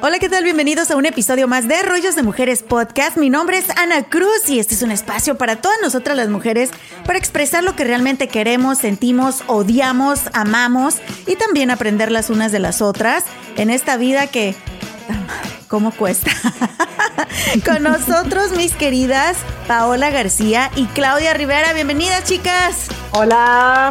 Hola, ¿qué tal? Bienvenidos a un episodio más de Rollos de Mujeres Podcast. Mi nombre es Ana Cruz y este es un espacio para todas nosotras las mujeres para expresar lo que realmente queremos, sentimos, odiamos, amamos y también aprender las unas de las otras en esta vida que... ¿Cómo cuesta? Con nosotros, mis queridas Paola García y Claudia Rivera. Bienvenidas, chicas. Hola.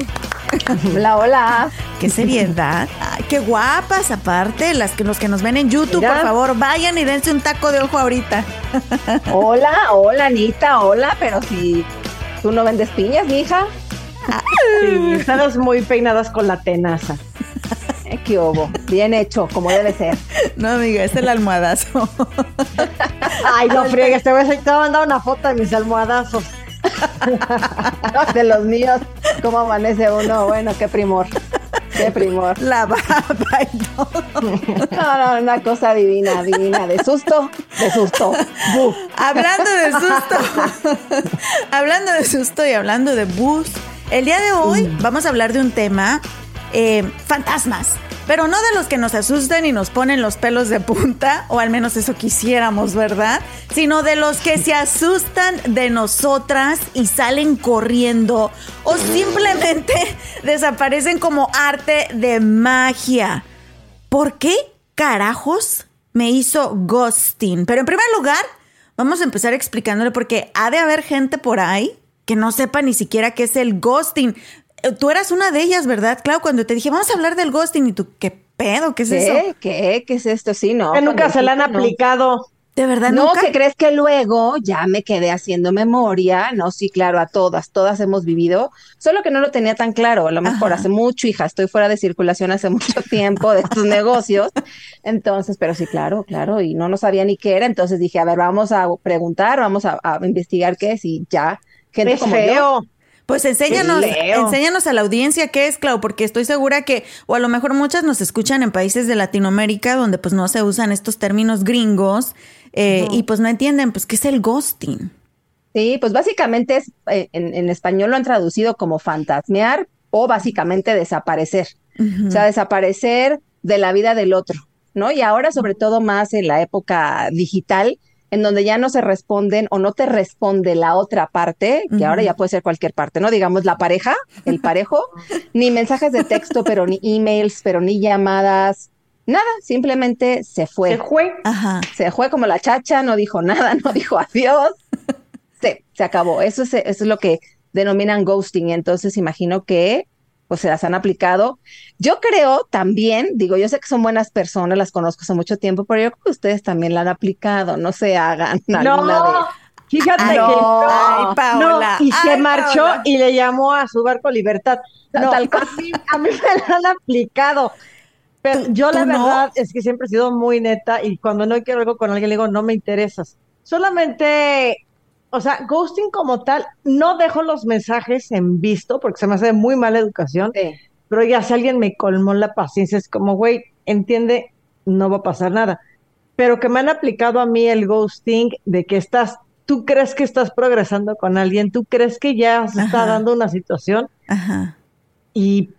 Hola, hola. Qué seriedad. Ay, qué guapas, aparte. Las que, los que nos ven en YouTube, por favor, vayan y dense un taco de ojo ahorita. Hola, hola, Anita, hola, pero si tú no vendes piñas, mija. Sí, estamos muy peinadas con la tenaza. Eh, ¿Qué hubo? Bien hecho, como debe ser. No, amiga, es el almohadazo. Ay, no friegues, te voy a mandar una foto de mis almohadazos. de los míos, cómo amanece uno, bueno, qué primor. Qué primor. La baba y todo. No, no, una cosa divina, divina. De susto, de susto. Hablando de susto. hablando de susto y hablando de bus. El día de hoy mm. vamos a hablar de un tema eh, fantasmas. Pero no de los que nos asustan y nos ponen los pelos de punta, o al menos eso quisiéramos, ¿verdad? Sino de los que se asustan de nosotras y salen corriendo o simplemente desaparecen como arte de magia. ¿Por qué carajos me hizo ghosting? Pero en primer lugar, vamos a empezar explicándole porque ha de haber gente por ahí que no sepa ni siquiera qué es el ghosting. Tú eras una de ellas, ¿verdad? Claro, cuando te dije, vamos a hablar del ghosting y tú, ¿qué pedo? ¿Qué es eso? ¿Qué? ¿Qué es esto? Sí, no. Que nunca se la han aplicado. ¿De verdad no? ¿qué crees que luego ya me quedé haciendo memoria? No, sí, claro, a todas, todas hemos vivido, solo que no lo tenía tan claro, a lo mejor hace mucho, hija, estoy fuera de circulación hace mucho tiempo de estos negocios, entonces, pero sí, claro, claro, y no, no sabía ni qué era, entonces dije, a ver, vamos a preguntar, vamos a, investigar qué es y ya, gente como feo. Pues enséñanos, enséñanos a la audiencia qué es, Clau, porque estoy segura que, o a lo mejor muchas nos escuchan en países de Latinoamérica donde pues no se usan estos términos gringos eh, y pues no entienden, pues, ¿qué es el ghosting? Sí, pues básicamente es, eh, en, español lo han traducido como fantasmear o básicamente desaparecer. O sea, desaparecer de la vida del otro, ¿no? Y ahora, sobre todo más en la época digital, en donde ya no se responden o no te responde la otra parte, que ahora ya puede ser cualquier parte, ¿no? Digamos la pareja, el parejo, ni mensajes de texto, pero ni emails, pero ni llamadas, nada, simplemente se fue. Se fue. Ajá. Se fue como la chacha, no dijo nada, no dijo adiós. Sí, se acabó. Eso es, eso es lo que denominan ghosting. Entonces imagino que pues se las han aplicado. Yo creo también, digo, yo sé que son buenas personas, las conozco hace mucho tiempo, pero yo creo que ustedes también la han aplicado, no se hagan. No, fíjate que no, Paola, y se marchó y le llamó a su barco Libertad. No, tal a, mí, a mí me la han aplicado. Pero yo la verdad es que siempre he sido muy neta y cuando no quiero algo con alguien le digo, no me interesas. Solamente o sea, ghosting como tal, no dejo los mensajes en visto porque se me hace muy mala educación, pero ya si alguien me colmó la paciencia, es como, güey, entiende, no va a pasar nada. Pero que me han aplicado a mí el ghosting de que estás, tú crees que estás progresando con alguien, tú crees que ya se está dando una situación Ajá. y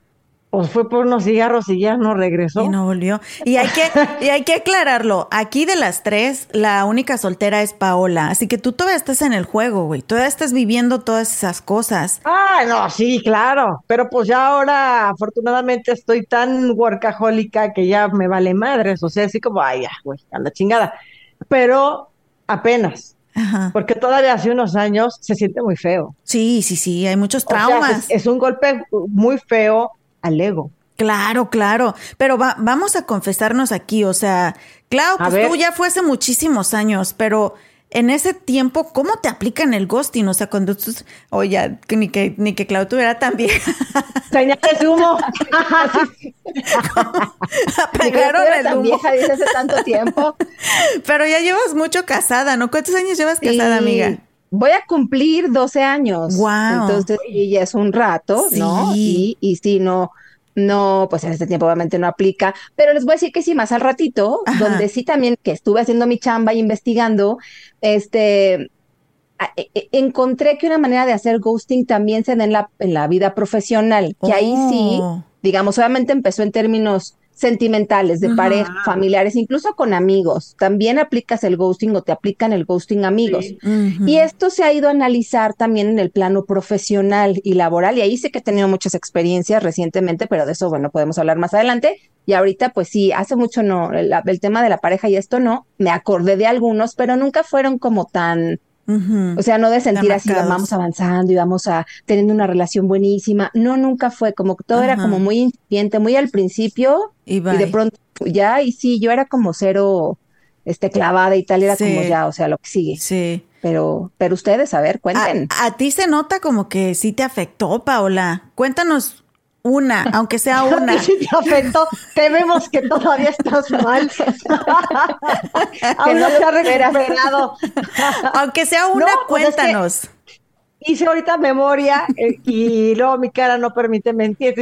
pues fue por unos cigarros y ya no regresó. Y no volvió. Y hay que, y hay que aclararlo. Aquí de las tres, la única soltera es Paola. Así que tú todavía estás en el juego, güey. Todavía estás viviendo todas esas cosas. Ah, no, sí, claro. Pero pues ya ahora, afortunadamente, estoy tan workahólica que ya me vale madres. O sea, así como, ay, ya, güey, a la chingada. Pero apenas. porque todavía hace unos años se siente muy feo. Sí, sí, sí, hay muchos traumas. es, un golpe muy feo al ego. Claro, claro, pero vamos a confesarnos aquí, o sea, Clau, pues tú ya fue hace muchísimos años, pero en ese tiempo, ¿cómo te aplican el ghosting? O sea, cuando tú, oye, ni que, ni que Clau tuviera tan bien. Señales humo. Pegaron el humo. vieja hace tanto tiempo. Pero ya llevas mucho casada, ¿no? ¿Cuántos años llevas casada, amiga? Voy a cumplir 12 años. Wow. Entonces, y ya es un rato, ¿no? Y, y sí, no no, pues en este tiempo obviamente no aplica, pero les voy a decir que sí, más al ratito, donde sí también que estuve haciendo mi chamba y investigando, este, e, e, encontré que una manera de hacer ghosting también se da en la, en la vida profesional, que ahí sí, oh. digamos, obviamente empezó en términos sentimentales, de pareja, familiares, incluso con amigos. También aplicas el ghosting o te aplican el ghosting amigos. Y esto se ha ido a analizar también en el plano profesional y laboral. Y ahí sé que he tenido muchas experiencias recientemente, pero de eso, bueno, podemos hablar más adelante. Y ahorita, pues sí, hace mucho no, el, el tema de la pareja y esto no, me acordé de algunos, pero nunca fueron como tan o sea, no de sentir así, vamos avanzando y vamos a teniendo una relación buenísima. No, nunca fue, como que todo era como muy incipiente, muy al principio y, de pronto ya, y sí, yo era como cero este clavada y tal, era como ya, o sea, lo que sigue. Sí. Pero, pero ustedes, a ver, cuenten. A, a ti se nota como que sí te afectó, Paola. Cuéntanos una, aunque sea una. Si te afectó, vemos que todavía estás mal. Aún no se ha recuperado. aunque sea una, pues cuéntanos. hice ahorita memoria eh, y luego mi cara no permite mentir.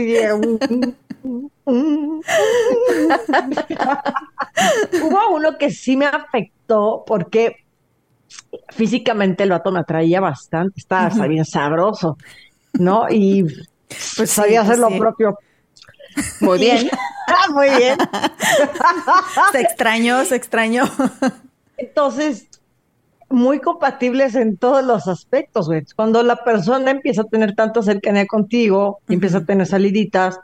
Hubo uno que sí me afectó porque físicamente el vato me atraía bastante, estaba bien sabroso, ¿no? Y pues sabía hacer lo propio. Muy bien. Muy bien. se extrañó, se extrañó. Entonces, muy compatibles en todos los aspectos, güey. Cuando la persona empieza a tener tanta cercanía contigo, empieza a tener saliditas,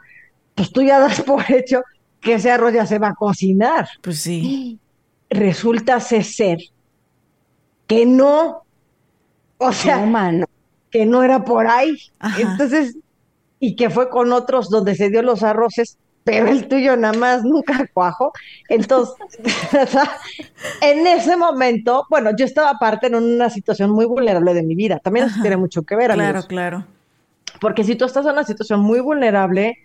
pues tú ya das por hecho que ese arroz ya se va a cocinar. Pues sí. Resulta ser que no. O sea, que no era por ahí. Entonces, y que fue con otros donde se dio los arroces, pero el tuyo nada más nunca cuajo. Entonces, en ese momento, bueno, yo estaba aparte en una situación muy vulnerable de mi vida. También eso tiene mucho que ver, Claro, claro. Porque si tú estás en una situación muy vulnerable,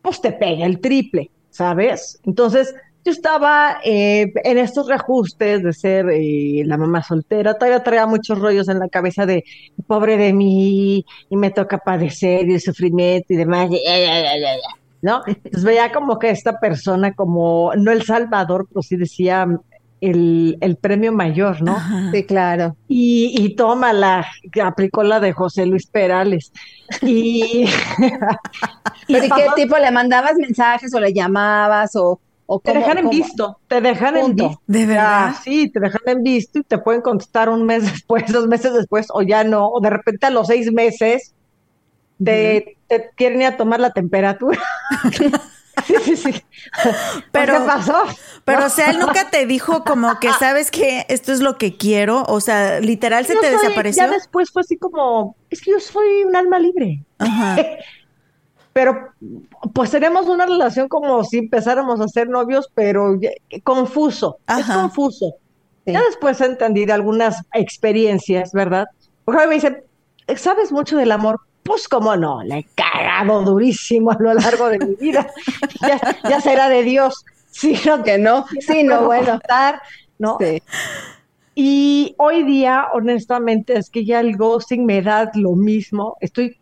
pues te pega el triple, ¿sabes? Entonces, yo estaba eh, en estos reajustes de ser eh, la mamá soltera, todavía traía muchos rollos en la cabeza de pobre de mí, y me toca padecer y el sufrimiento y demás, ¿no? Entonces veía como que esta persona, como no el Salvador, pero sí decía el, el premio mayor, ¿no? Sí, claro. Y, y tómala, aplicó la de José Luis Perales. Y, ¿Pero y qué tipo le mandabas mensajes o le llamabas o te dejan en visto, te dejan en visto. ¿De verdad? sí, te dejan en visto y te pueden contestar un mes después, dos meses después, o ya no, o de repente a los seis meses te, quieren ir a tomar la temperatura. sí, sí, sí. Pero, ¿Qué pasó? Pero, o sea, él nunca te dijo como que, ¿sabes que Esto es lo que quiero. O sea, literal se te desapareció. Ya después fue así como, es que yo soy un alma libre. Ajá. pero pues tenemos una relación como si empezáramos a ser novios, pero confuso, es confuso. Ya después entendí de algunas experiencias, ¿verdad? Porque me dicen, ¿sabes mucho del amor? Pues cómo no, le he cagado durísimo a lo largo de mi vida. ya, será de Dios. Sino que no, sí, no, bueno. Estar, ¿no? Y hoy día, honestamente, es que ya el ghosting me da lo mismo. Estoy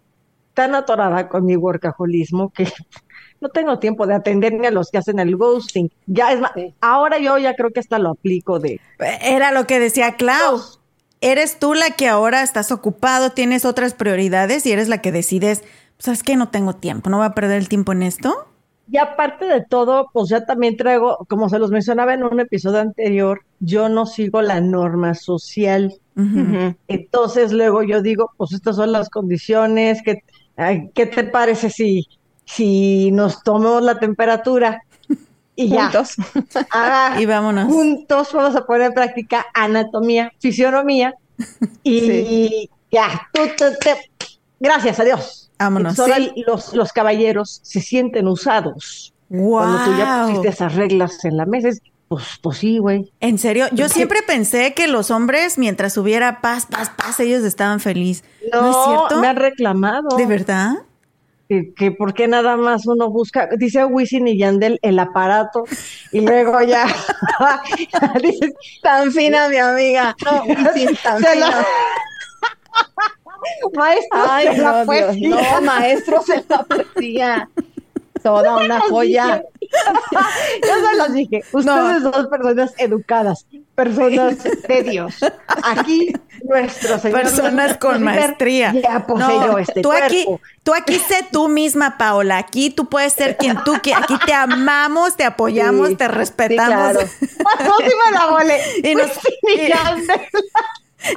tan atorada con mi workaholismo que no tengo tiempo de atenderme a los que hacen el ghosting. Ya es más, ahora yo ya creo que hasta lo aplico de. Era lo que decía Klaus. Eres tú la que ahora estás ocupado, tienes otras prioridades y eres la que decides, ¿sabes qué? No tengo tiempo, no voy a perder el tiempo en esto. Y aparte de todo, pues ya también traigo, como se los mencionaba en un episodio anterior, yo no sigo la norma social. Entonces luego yo digo, pues estas son las condiciones que ¿qué te parece si, si nos tomamos la temperatura y juntos. ya? y vámonos. Juntos vamos a poner en práctica anatomía, fisionomía Y ya, tú, te, gracias a Dios. Vámonos. los, los caballeros se sienten usados. Cuando tú ya pusiste esas reglas en la mesa, pues, pues sí, güey. En serio, yo siempre pensé que los hombres, mientras hubiera paz, paz, paz, ellos estaban felices. No, es cierto? Me han reclamado. ¿De verdad? Que, que por qué nada más uno busca, dice Wisin y Yandel, el aparato, y luego ya dices, tan fina mi amiga. No, Wisin, tan fina. Maestro Ay, la poesía. no, maestros en la poesía toda una joya. Yo se los dije, ustedes son dos personas educadas, personas de Dios. Aquí nuestros personas con maestría. Ya no, este tú aquí, tú aquí sé tú misma, Paola. Aquí tú puedes ser quien tú quieras. Aquí te amamos, te apoyamos, te respetamos. Sí, claro. la mole. Y nos,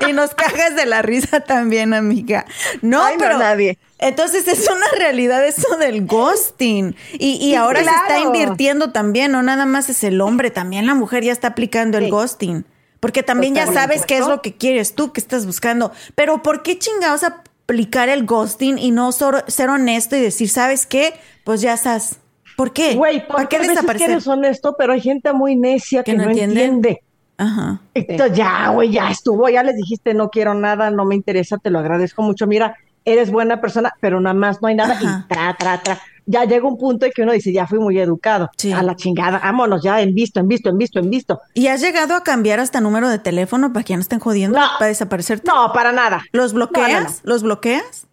y nos cagas de la risa también, amiga. No, pero nadie. Entonces es una realidad eso del ghosting. Y, ahora se está invirtiendo también, no nada más es el hombre, también la mujer ya está aplicando el ghosting. Porque también ya sabes qué es lo que quieres tú, qué estás buscando. Pero ¿por qué chingados aplicar el ghosting y no ser honesto y decir, ¿sabes qué? Pues ya estás. ¿Por qué? Güey, ¿por qué desaparecer? eres honesto, pero hay gente muy necia que, no, entiende. Ajá. Entonces, ya, güey, ya estuvo, ya les dijiste, no quiero nada, no me interesa, te lo agradezco mucho. Mira, eres buena persona, pero nada más no hay nada y tra, tra, tra. Ya llega un punto en que uno dice, ya fui muy educado. A la chingada, vámonos ya, en visto, en visto, en visto, en visto. ¿Y has llegado a cambiar hasta número de teléfono para que ya no estén jodiendo? ¿Para desaparecer? No, para nada. ¿Los bloqueas? ¿Los bloqueas?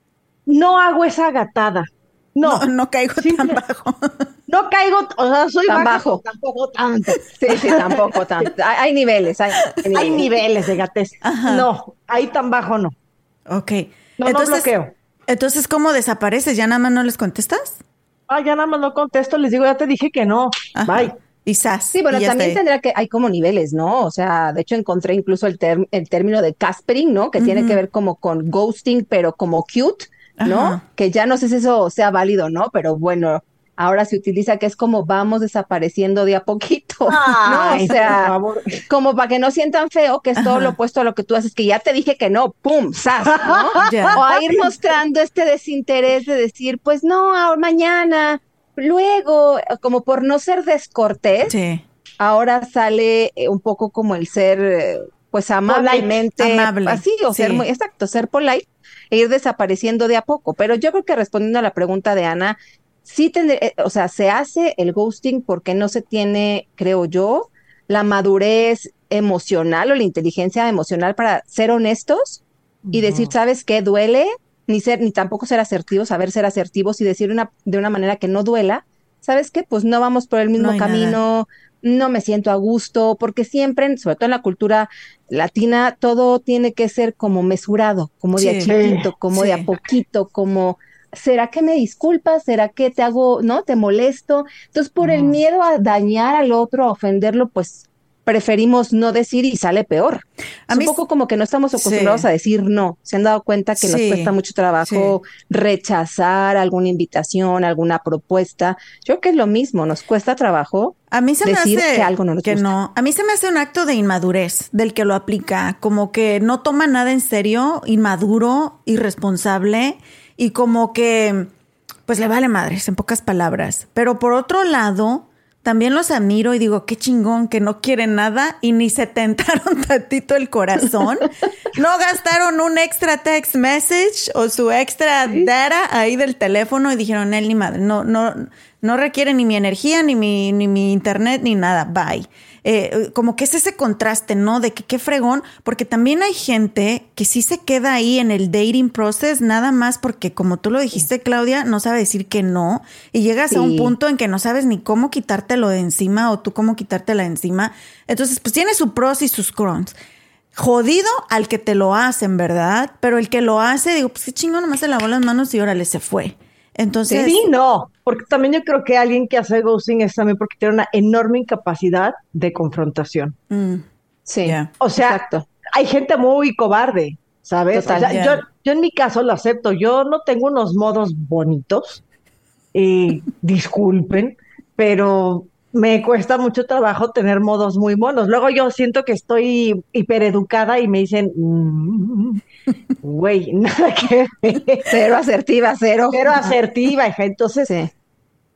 No hago esa gatada. No, no, caigo tan bajo. No caigo, o sea, soy tan bajo. Tampoco tanto. Sí, sí, tampoco tanto. Hay, niveles, hay, hay, niveles. de gatez. No, ahí tan bajo no. Ok. No, entonces, no bloqueo. Entonces, ¿cómo desapareces? ¿Ya nada más no les contestas? Ah, ya nada más no contesto, les digo, ya te dije que no. Bye. Y Sí, bueno, también tendrá que, hay como niveles, ¿no? O sea, de hecho encontré incluso el, el término de caspering, ¿no? Que tiene que ver como con ghosting, pero como cute ¿no? Que ya no sé si eso sea válido, ¿no? Pero bueno, ahora se utiliza que es como vamos desapareciendo de a poquito, ¿no? O sea, como para que no sientan feo, que es todo lo opuesto a lo que tú haces, que ya te dije que no, ¡pum! ¡Sas! ¿no? O a ir mostrando este desinterés de decir, pues no, mañana, luego, como por no ser descortés, ahora sale eh, un poco como el ser, eh, pues amablemente, amable. así, o ser muy, exacto, ser polite e ir desapareciendo de a poco. Pero yo creo que respondiendo a la pregunta de Ana, sí tendré, eh, o sea, se hace el ghosting porque no se tiene, creo yo, la madurez emocional o la inteligencia emocional para ser honestos y decir, ¿sabes qué? Duele, ni ser, ni tampoco ser asertivos, saber ser asertivos y decir una, de una manera que no duela. ¿Sabes qué? Pues no vamos por el mismo camino, no me siento a gusto, porque siempre, sobre todo en la cultura latina, todo tiene que ser como mesurado, como de a chiquito, como de a poquito, como ¿será que me disculpas? ¿Será que te hago, no, te molesto? Entonces, por el miedo a dañar al otro, a ofenderlo, pues preferimos no decir y sale peor. A es un poco como que no estamos acostumbrados a decir no. Se han dado cuenta que nos cuesta mucho trabajo rechazar alguna invitación, alguna propuesta. Yo creo que es lo mismo, nos cuesta trabajo a mí se decir me hace que algo no nos que no. A mí se me hace un acto de inmadurez del que lo aplica, como que no toma nada en serio, inmaduro, irresponsable y como que pues le vale madres en pocas palabras. Pero por otro lado, también los admiro y digo, qué chingón que no quieren nada y ni se tentaron tantito el corazón. no gastaron un extra text message o su extra data ahí del teléfono y dijeron, él ni madre, no, no, no requiere ni mi energía, ni mi, ni mi internet, ni nada, bye. Eh, como que es ese contraste, ¿no? De que qué fregón, porque también hay gente que sí se queda ahí en el dating process nada más porque como tú lo dijiste, Claudia, no sabe decir que no y llegas a un punto en que no sabes ni cómo quitártelo de encima o tú cómo quitártela de encima. Entonces, pues tiene su pros y sus cons. Jodido al que te lo hacen, ¿verdad? Pero el que lo hace, digo, pues qué chingo, nomás se lavó las manos y órale, se fue. Entonces. Sí, no, porque también yo creo que alguien que hace ghosting es también porque tiene una enorme incapacidad de confrontación. Mm, sí. O sea, hay gente muy cobarde, ¿sabes? yo, yo en mi caso lo acepto. Yo no tengo unos modos bonitos. y disculpen, pero me cuesta mucho trabajo tener modos muy monos. Luego yo siento que estoy hipereducada y me dicen, mm, güey, nada que Cero asertiva, cero. Cero asertiva, hija. Entonces,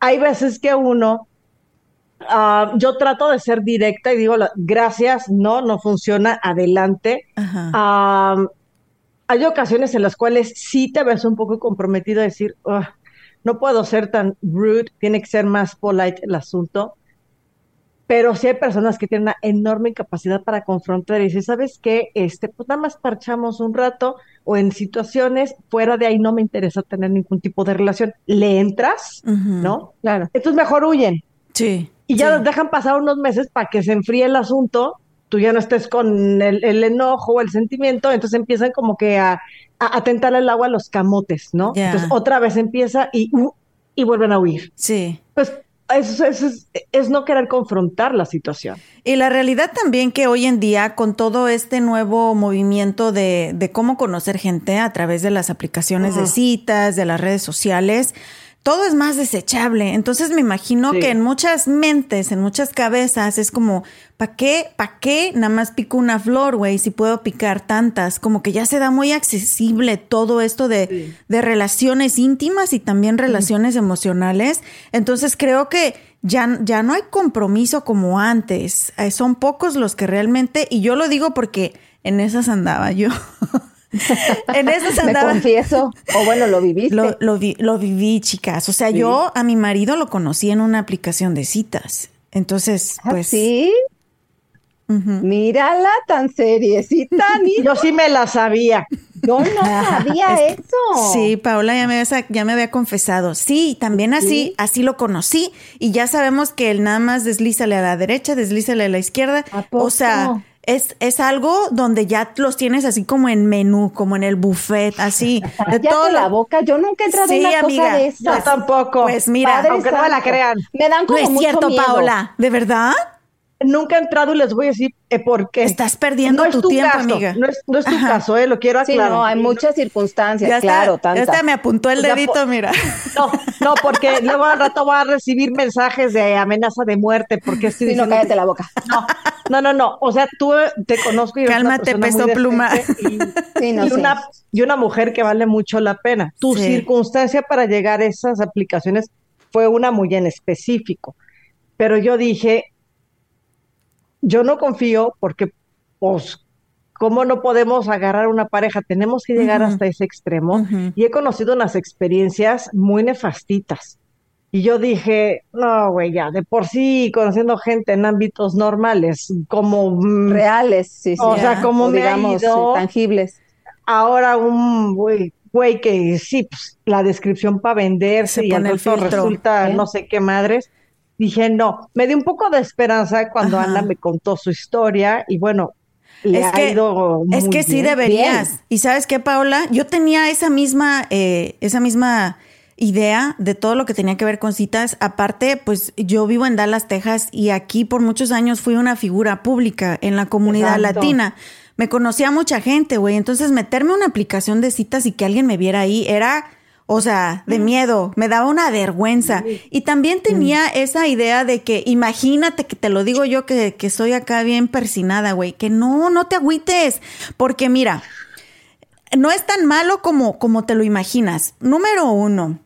hay veces que uno, ah, yo trato de ser directa y digo, gracias, no, no funciona, adelante. hay ocasiones en las cuales sí te ves un poco comprometido a decir, no puedo ser tan rude, tiene que ser más polite el asunto pero sí hay personas que tienen una enorme capacidad para confrontar y decir, ¿sabes qué? Este, pues nada más parchamos un rato o en situaciones fuera de ahí no me interesa tener ningún tipo de relación. Le entras, ¿no? Claro. Entonces mejor huyen. Sí. Y ya dejan pasar unos meses para que se enfríe el asunto, tú ya no estés con el, enojo o el sentimiento, entonces empiezan como que a, a, tentar el agua a los camotes, ¿no? Entonces otra vez empieza y, uh, y vuelven a huir. Sí. Pues eso, es, no querer confrontar la situación. Y la realidad también que hoy en día, con todo este nuevo movimiento de, de cómo conocer gente a través de las aplicaciones de citas, de las redes sociales, todo es más desechable. Entonces me imagino que en muchas mentes, en muchas cabezas, es como, ¿para qué? ¿Para qué? Nada más pico una flor, güey, si puedo picar tantas. Como que ya se da muy accesible todo esto de, de relaciones íntimas y también relaciones emocionales. Entonces creo que ya, ya no hay compromiso como antes. Eh, son pocos los que realmente, y yo lo digo porque en esas andaba yo. en eso se andaba. Me confieso. O bueno, lo viviste. Lo, lo, viví, chicas. O sea, yo a mi marido lo conocí en una aplicación de citas. Entonces, ¿Ah, pues. ¿Sí? Mírala tan seriecita, ni Yo sí me la sabía. Yo no sabía eso. Sí, Paola ya me, había, ya me había confesado. Sí, también así, así lo conocí. Y ya sabemos que él nada más deslízale a la derecha, deslízale a la izquierda. O sea, es, es algo donde ya los tienes así como en menú, como en el buffet, así. De todo la boca. Yo nunca he entrado en una cosa de esas. Yo tampoco. Pues mira, aunque no me la crean. Me dan como no es cierto, Paola. ¿De verdad? nunca he entrado y les voy a decir eh, por qué. Estás perdiendo tu, tiempo, amiga. No es, no es tu caso, eh, lo quiero aclarar. Sí, no, hay muchas circunstancias, claro, Ya está, me apuntó el dedito, mira. No, no, porque luego al rato voy a recibir mensajes de amenaza de muerte, porque estoy sí, no, cállate la boca. No, no, no, no, o sea, tú te conozco y Cálmate, peso pluma. Y, sí, no, y, una, y una mujer que vale mucho la pena. Tu circunstancia para llegar a esas aplicaciones fue una muy en específico. Pero yo dije, yo no confío porque, pues, ¿cómo no podemos agarrar una pareja? Tenemos que llegar hasta ese extremo. Y he conocido unas experiencias muy nefastitas. Y yo dije, no, güey, ya, de por sí, conociendo gente en ámbitos normales, como... Mm, Reales, sí, sí. O sea, como digamos, tangibles. Ahora un güey, güey que sí, pues, la descripción para venderse y al resulta no sé qué madres dije, no, me dio un poco de esperanza cuando Ana me contó su historia y bueno, le ha ido muy Es que sí deberías. Y sabes qué, Paola, yo tenía esa misma, eh, esa misma idea de todo lo que tenía que ver con citas. Aparte, pues yo vivo en Dallas, Texas, y aquí por muchos años fui una figura pública en la comunidad latina. Me conocía mucha gente, güey. Entonces, meterme una aplicación de citas y que alguien me viera ahí era o sea, de miedo, me daba una vergüenza. Y también tenía esa idea de que, imagínate que te lo digo yo que, que soy acá bien persinada, güey, que no, no te agüites, porque mira, no es tan malo como, como te lo imaginas. Número uno,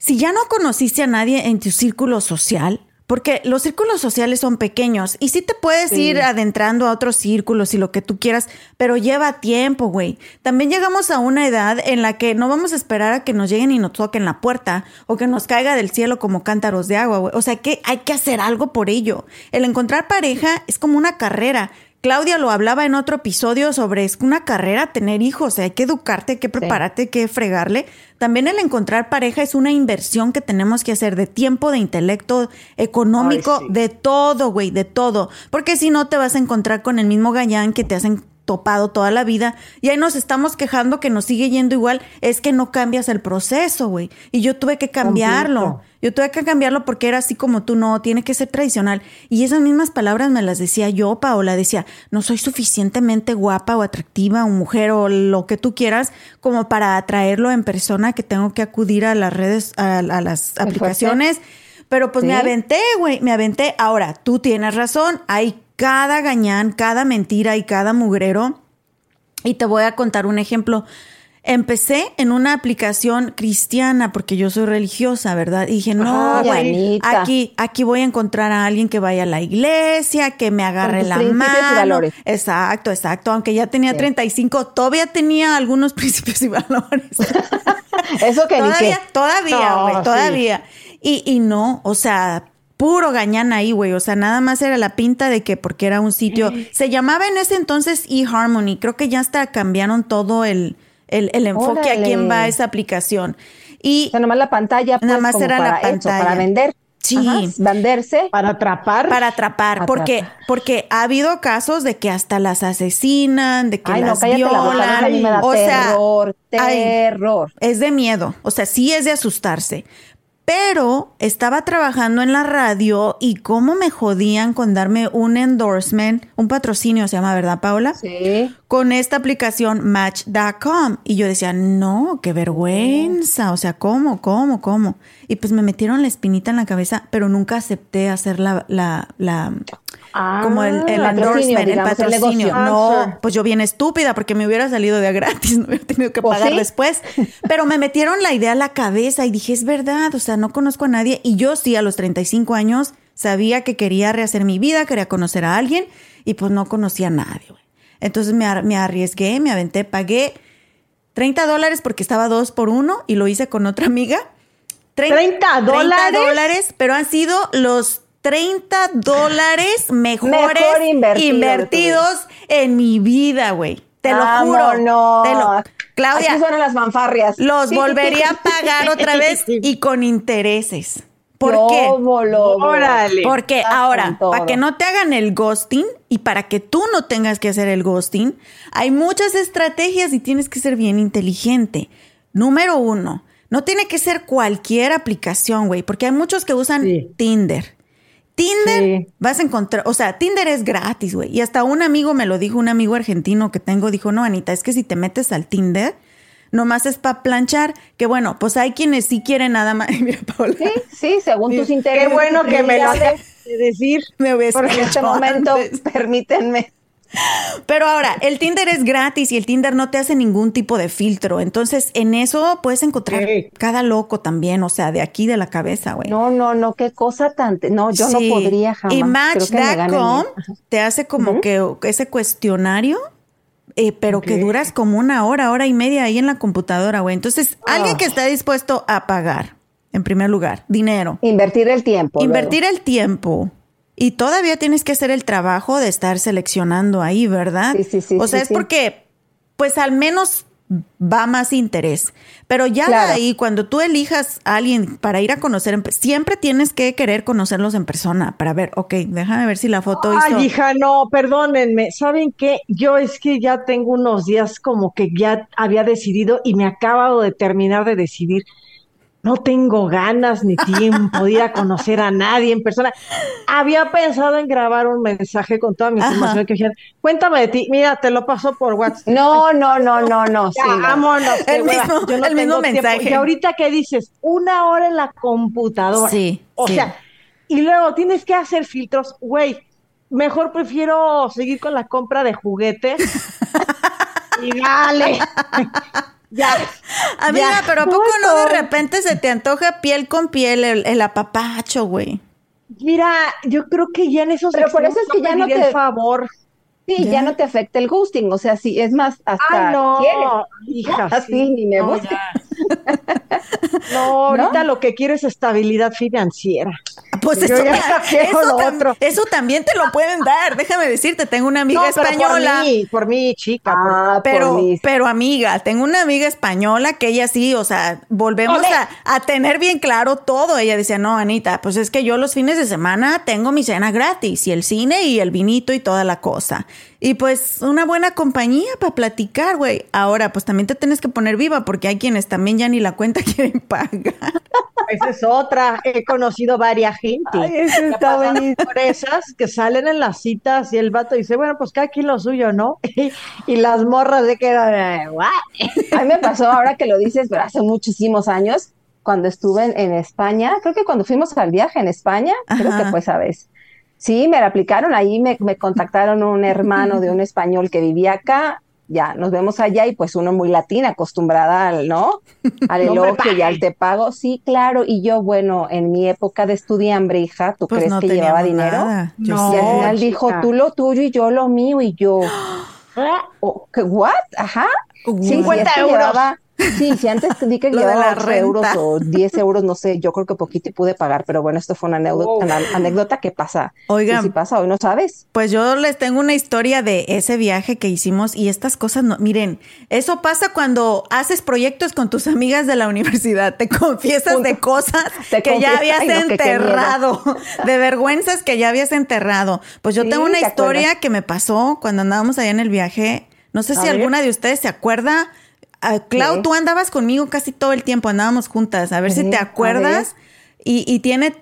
si ya no conociste a nadie en tu círculo social, porque los círculos sociales son pequeños y sí te puedes ir adentrando a otros círculos y lo que tú quieras, pero lleva tiempo, güey. También llegamos a una edad en la que no vamos a esperar a que nos lleguen y nos toquen la puerta o que nos caiga del cielo como cántaros de agua, güey. O sea que hay que hacer algo por ello. El encontrar pareja es como una carrera. Claudia lo hablaba en otro episodio sobre es una carrera tener hijos, hay que educarte, hay que prepararte, hay que fregarle. También el encontrar pareja es una inversión que tenemos que hacer de tiempo, de intelecto, económico, de todo, güey, de todo. Porque si no te vas a encontrar con el mismo gallán que te hacen topado toda la vida y ahí nos estamos quejando que nos sigue yendo igual, es que no cambias el proceso, güey. Y yo tuve que cambiarlo. Yo tuve que cambiarlo porque era así como tú, no, tiene que ser tradicional. Y esas mismas palabras me las decía yo, Paola, decía, no soy suficientemente guapa o atractiva o mujer o lo que tú quieras como para atraerlo en persona que tengo que acudir a las redes, a, las aplicaciones Pero pues me aventé, güey, me aventé. Ahora, tú tienes razón, hay cada gañán, cada mentira y cada mugrero. Y te voy a contar un ejemplo. Empecé en una aplicación cristiana porque yo soy religiosa, ¿verdad? Y dije, no, güey, aquí, aquí voy a encontrar a alguien que vaya a la iglesia, que me agarre la mano. Y valores. Exacto, exacto. Aunque ya tenía 35, todavía tenía algunos principios y valores. Eso que todavía, todavía, güey, todavía. Y, y no, o sea, puro gañán ahí, güey. O sea, nada más era la pinta de que porque era un sitio. Se llamaba en ese entonces eHarmony. Creo que ya hasta cambiaron todo el el, enfoque a quién va esa aplicación. Y o sea, nomás la pantalla, pues, nada más era para la pantalla. para vender. Sí. venderse. Para atrapar. Para atrapar. Porque, porque ha habido casos de que hasta las asesinan, de que las violan. o sea, terror, terror. es de miedo. O sea, sí es de asustarse pero estaba trabajando en la radio y cómo me jodían con darme un endorsement, un patrocinio se llama, ¿verdad, Paula? Sí. Con esta aplicación Match.com. Y yo decía, no, qué vergüenza. O sea, ¿cómo, cómo, cómo? Y pues me metieron la espinita en la cabeza, pero nunca acepté hacer la, la, la como el, el ah, endorsement, el patrocinio. no, pues yo bien estúpida porque me hubiera salido de gratis, no hubiera tenido que pagar después. Pero me metieron la idea a la cabeza y dije, es verdad, o sea, no conozco a nadie. Y yo sí, a los 35 años, sabía que quería rehacer mi vida, quería conocer a alguien y pues no conocía a nadie. Entonces me, me arriesgué, me aventé, pagué 30 dólares porque estaba dos por uno y lo hice con otra amiga. 30, dólares. dólares, pero han sido los 30 dólares mejores invertidos en mi vida, güey. Te lo juro. No. Te lo, Claudia. Así suenan las fanfarrias. Los volvería a pagar otra vez y con intereses. ¿Por qué? Órale. Porque ahora, para que no te hagan el ghosting y para que tú no tengas que hacer el ghosting, hay muchas estrategias y tienes que ser bien inteligente. Número uno, no tiene que ser cualquier aplicación, güey, porque hay muchos que usan Tinder. Tinder vas a encontrar, o sea, Tinder es gratis, güey. Y hasta un amigo me lo dijo, un amigo argentino que tengo, dijo, no, Anita, es que si te metes al Tinder, nomás es para planchar, que bueno, pues hay quienes sí quieren nada más. Mira. Sí, sí, según tus intereses. Qué bueno que me lo de decir. Me Porque en este momento, permítanme. Pero ahora, el Tinder es gratis y el Tinder no te hace ningún tipo de filtro. Entonces, en eso puedes encontrar cada loco también, o sea, de aquí de la cabeza, güey. No, no, no, qué cosa tan. No, yo no podría jamás. Y Match.com te hace como que ese cuestionario. Eh, pero que duras como una hora, hora y media ahí en la computadora, güey. Entonces, alguien que ah. está dispuesto a pagar, en primer lugar, dinero. Invertir el tiempo. Invertir el tiempo y todavía tienes que hacer el trabajo de estar seleccionando ahí, ¿verdad? Sí, sí, sí. O sea, es porque, pues al menos va más interés. Pero ya ahí, cuando tú elijas a alguien para ir a conocer, siempre tienes que querer conocerlos en persona para ver, ok, déjame ver si la foto Ay, hija, no, perdónenme. ¿Saben qué? Yo es que ya tengo unos días como que ya había decidido y me acabo de terminar de decidir no tengo ganas ni tiempo de ir a conocer a nadie en persona. Había pensado en grabar un mensaje con toda mi información que cuéntame de ti, mira, te lo paso por WhatsApp. No, no, no, no, no. sí, vámonos. El mismo, yo no el mismo mensaje. Y ahorita que dices, una hora en la computadora. Sí. O sea, y luego tienes que hacer filtros, güey. Mejor prefiero seguir con la compra de juguetes. y dale. Ya. Amiga, pero ¿a poco no de repente se te antoja piel con piel el, apapacho, güey? Mira, yo creo que ya en esos Pero por eso es que ya no te favor. Sí, ya. no te afecta el ghosting, o sea, sí, es más, hasta ah, no, hija, así ni me gusta. No, ahorita lo que quiero es estabilidad financiera. Pues eso, eso, también te lo pueden dar. Déjame decirte, tengo una amiga española. Por mí, por mí, chica. Ah, pero, pero amiga, tengo una amiga española que ella sí, o sea, volvemos a, a, tener bien claro todo. Ella decía, no, Anita, pues es que yo los fines de semana tengo mi cena gratis y el cine y el vinito y toda la cosa. Y pues una buena compañía para platicar, güey. Ahora, pues también te tienes que poner viva porque hay quienes también ya ni la cuenta quieren pagar. Esa es otra. He conocido varias gente. Ay, eso está Empresas que salen en las citas y el vato dice, bueno, pues cada quien lo suyo, ¿no? Y, las morras de que, A mí me pasó ahora que lo dices, pero hace muchísimos años, cuando estuve en, España, creo que cuando fuimos al viaje en España, creo que pues, ¿sabes? Sí, me la aplicaron, ahí me, me contactaron un hermano de un español que vivía acá, ya, nos vemos allá y pues uno muy latina, acostumbrada al, ¿no? Al elogio y al te pago. Sí, claro, y yo, bueno, en mi época de estudiambre, hija, ¿tú pues crees que llevaba dinero? No, y al final dijo, tú lo tuyo y yo lo mío, y yo, oh, ¿what? Ajá. 50 euros. Sí, si antes di que llevaba 8 euros o 10 euros, no sé, yo creo que poquito y pude pagar, pero bueno, esto fue una anécdota, anécdota que pasa. Oigan, si pasa hoy no sabes. Pues yo les tengo una historia de ese viaje que hicimos y estas cosas, no, miren, eso pasa cuando haces proyectos con tus amigas de la universidad, te confiesas de cosas que ya habías enterrado, de vergüenzas que ya habías enterrado. Pues yo tengo una historia que me pasó cuando andábamos allá en el viaje. No sé si alguna de ustedes se acuerda Uh, Clau, tú andabas conmigo casi todo el tiempo, andábamos juntas, a ver si te acuerdas. Y, tiene,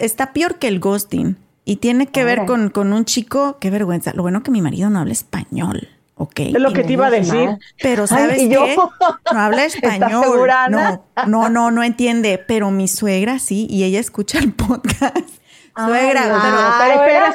está peor que el ghosting. Y tiene que ver con, con, un chico, qué vergüenza. Lo bueno que mi marido no habla español. Ok. Es lo que te iba a decir. Pero ¿sabes qué? No habla español. No, no, no, no entiende. Pero mi suegra sí, y ella escucha el podcast. Suegra, pero,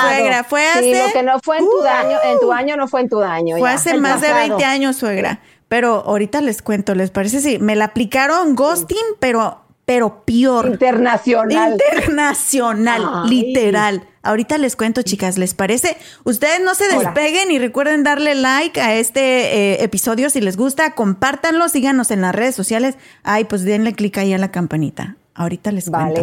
Suegra, fue hace. Sí, lo que no fue en tu año, en tu año no fue en tu año. Fue hace más de 20 años, suegra. Pero ahorita les cuento, ¿les parece? Sí, me la aplicaron ghosting, pero, pero peor. Internacional. Internacional, literal. Ahorita les cuento, chicas, ¿les parece? Ustedes no se despeguen y recuerden darle like a este eh, episodio si les gusta, compártanlo, síganos en las redes sociales. Ay, pues denle clic ahí a la campanita. Ahorita les cuento.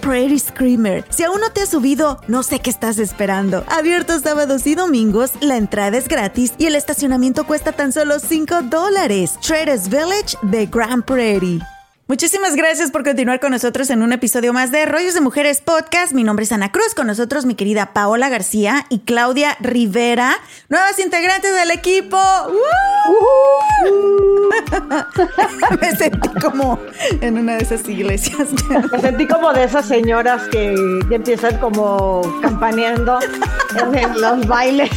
Prairie Screamer. Si aún no te has subido, no sé qué estás esperando. Abierto sábados y domingos, la entrada es gratis y el estacionamiento cuesta tan solo 5 dólares. Traders Village de Grand Prairie. Muchísimas gracias por continuar con nosotros en un episodio más de Rollos de Mujeres Podcast. Mi nombre es Ana Cruz, con nosotros mi querida Paola García y Claudia Rivera, nuevas integrantes del equipo. Me sentí como en una de esas iglesias. Me sentí como de esas señoras que empiezan como campaneando en los bailes.